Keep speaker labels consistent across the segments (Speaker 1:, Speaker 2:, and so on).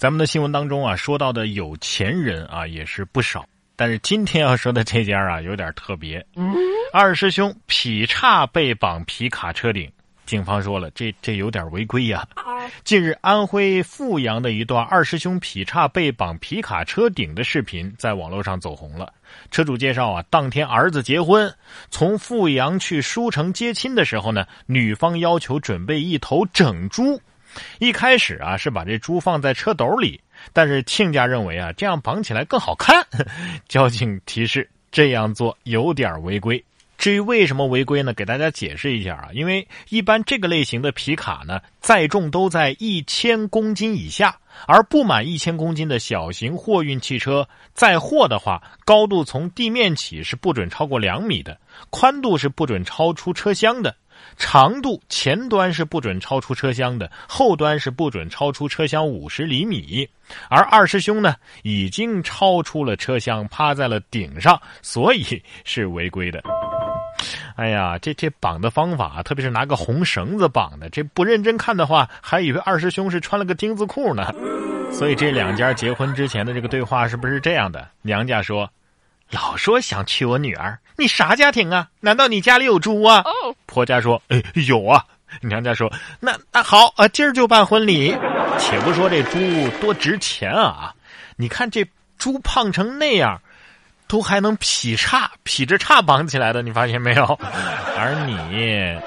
Speaker 1: 咱们的新闻当中啊，说到的有钱人啊也是不少，但是今天要说的这家啊有点特别。二师兄劈叉被绑皮卡车顶，警方说了，这这有点违规呀。近日，安徽阜阳的一段二师兄劈叉被绑皮卡车顶的视频在网络上走红了。车主介绍啊，当天儿子结婚，从阜阳去舒城接亲的时候呢，女方要求准备一头整猪。一开始啊是把这猪放在车斗里，但是亲家认为啊这样绑起来更好看。交警提示这样做有点违规。至于为什么违规呢？给大家解释一下啊，因为一般这个类型的皮卡呢载重都在一千公斤以下，而不满一千公斤的小型货运汽车载货的话，高度从地面起是不准超过两米的，宽度是不准超出车厢的。长度前端是不准超出车厢的，后端是不准超出车厢五十厘米。而二师兄呢，已经超出了车厢，趴在了顶上，所以是违规的。哎呀，这这绑的方法，特别是拿个红绳子绑的，这不认真看的话，还以为二师兄是穿了个丁字裤呢。所以这两家结婚之前的这个对话是不是这样的？娘家说。老说想娶我女儿，你啥家庭啊？难道你家里有猪啊？婆家说：“哎，有啊。”娘家说：“那那好啊，今儿就办婚礼。”且不说这猪多值钱啊，你看这猪胖成那样，都还能劈叉，劈着叉绑起来的，你发现没有？而你，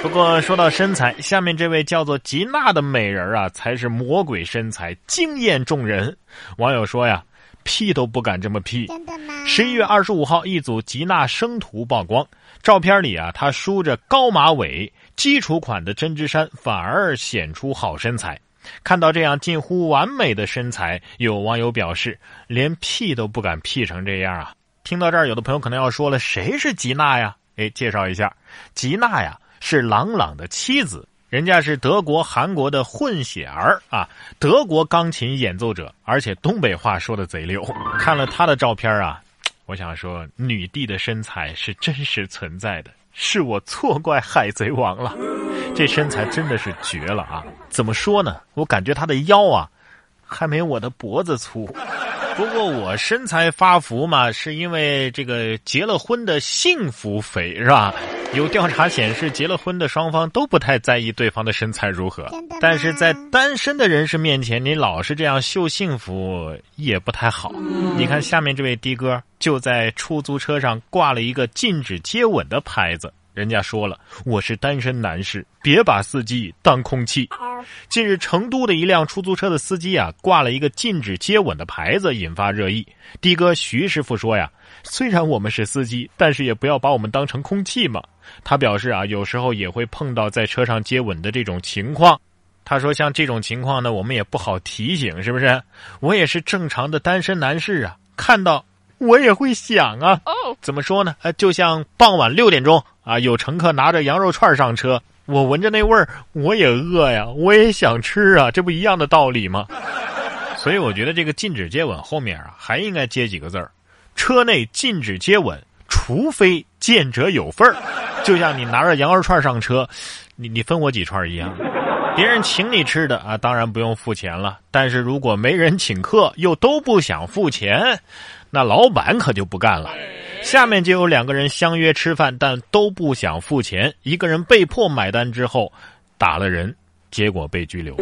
Speaker 1: 不过说到身材，下面这位叫做吉娜的美人啊，才是魔鬼身材，惊艳众人。网友说呀。P 都不敢这么屁。
Speaker 2: 真的吗？
Speaker 1: 十一月二十五号，一组吉娜生图曝光，照片里啊，她梳着高马尾，基础款的针织衫反而显出好身材。看到这样近乎完美的身材，有网友表示，连屁都不敢屁成这样啊！听到这儿，有的朋友可能要说了，谁是吉娜呀？哎，介绍一下，吉娜呀，是朗朗的妻子。人家是德国、韩国的混血儿啊，德国钢琴演奏者，而且东北话说的贼溜。看了他的照片啊，我想说，女帝的身材是真实存在的，是我错怪海贼王了。这身材真的是绝了啊！怎么说呢？我感觉他的腰啊，还没我的脖子粗。不过我身材发福嘛，是因为这个结了婚的幸福肥是吧？有调查显示，结了婚的双方都不太在意对方的身材如何，但是在单身的人士面前，你老是这样秀幸福也不太好。你看下面这位的哥就在出租车上挂了一个禁止接吻的牌子，人家说了，我是单身男士，别把司机当空气。近日，成都的一辆出租车的司机啊，挂了一个禁止接吻的牌子，引发热议。的哥徐师傅说呀。虽然我们是司机，但是也不要把我们当成空气嘛。他表示啊，有时候也会碰到在车上接吻的这种情况。他说，像这种情况呢，我们也不好提醒，是不是？我也是正常的单身男士啊，看到我也会想啊。怎么说呢？呃，就像傍晚六点钟啊，有乘客拿着羊肉串上车，我闻着那味儿，我也饿呀，我也想吃啊，这不一样的道理吗？所以我觉得这个禁止接吻后面啊，还应该接几个字儿。车内禁止接吻，除非见者有份儿。就像你拿着羊肉串上车，你你分我几串一样。别人请你吃的啊，当然不用付钱了。但是如果没人请客，又都不想付钱，那老板可就不干了。下面就有两个人相约吃饭，但都不想付钱，一个人被迫买单之后，打了人，结果被拘留。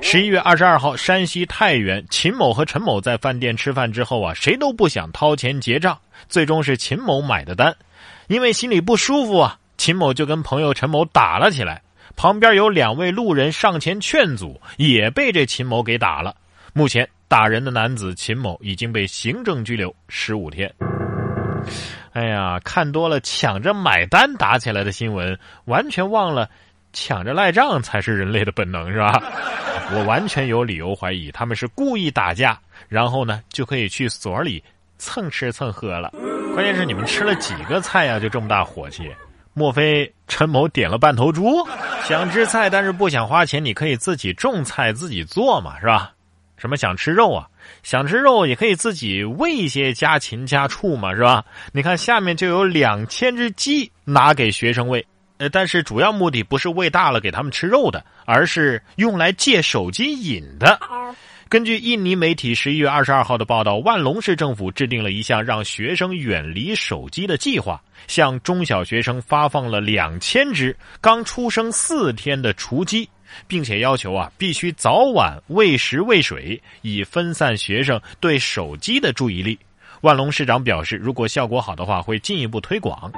Speaker 1: 十一月二十二号，山西太原，秦某和陈某在饭店吃饭之后啊，谁都不想掏钱结账，最终是秦某买的单。因为心里不舒服啊，秦某就跟朋友陈某打了起来。旁边有两位路人上前劝阻，也被这秦某给打了。目前打人的男子秦某已经被行政拘留十五天。哎呀，看多了抢着买单打起来的新闻，完全忘了抢着赖账才是人类的本能，是吧？我完全有理由怀疑他们是故意打架，然后呢就可以去所里蹭吃蹭喝了。关键是你们吃了几个菜呀？就这么大火气？莫非陈某点了半头猪？想吃菜但是不想花钱，你可以自己种菜自己做嘛，是吧？什么想吃肉啊？想吃肉也可以自己喂一些家禽家畜嘛，是吧？你看下面就有两千只鸡拿给学生喂。呃，但是主要目的不是喂大了给他们吃肉的，而是用来借手机瘾的。根据印尼媒体十一月二十二号的报道，万隆市政府制定了一项让学生远离手机的计划，向中小学生发放了两千只刚出生四天的雏鸡，并且要求啊必须早晚喂食喂水，以分散学生对手机的注意力。万隆市长表示，如果效果好的话，会进一步推广。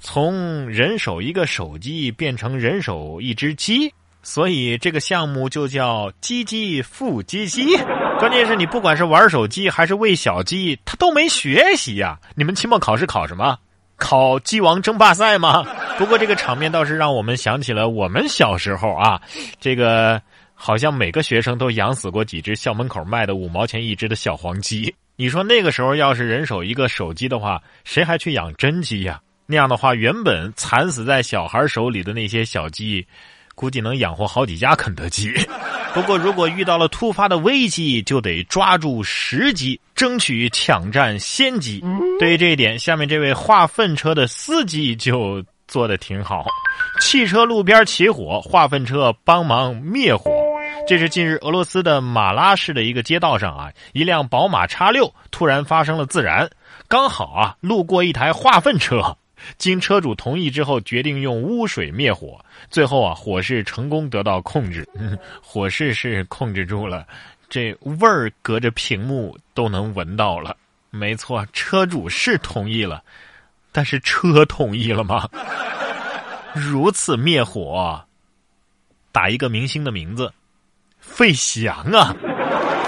Speaker 1: 从人手一个手机变成人手一只鸡。所以这个项目就叫“鸡鸡复鸡鸡”。关键是你不管是玩手机还是喂小鸡，他都没学习呀。你们期末考试考什么？考鸡王争霸赛吗？不过这个场面倒是让我们想起了我们小时候啊，这个好像每个学生都养死过几只校门口卖的五毛钱一只的小黄鸡。你说那个时候要是人手一个手机的话，谁还去养真鸡呀？那样的话，原本惨死在小孩手里的那些小鸡。估计能养活好几家肯德基。不过，如果遇到了突发的危机，就得抓住时机，争取抢占先机。对于这一点，下面这位化粪车的司机就做的挺好。汽车路边起火，化粪车帮忙灭火。这是近日俄罗斯的马拉市的一个街道上啊，一辆宝马叉六突然发生了自燃，刚好啊路过一台化粪车。经车主同意之后，决定用污水灭火。最后啊，火势成功得到控制，火势是控制住了，这味儿隔着屏幕都能闻到了。没错，车主是同意了，但是车同意了吗？如此灭火，打一个明星的名字，费翔啊！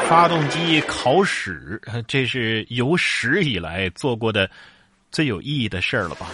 Speaker 1: 发动机烤屎，这是有史以来做过的。最有意义的事儿了吧？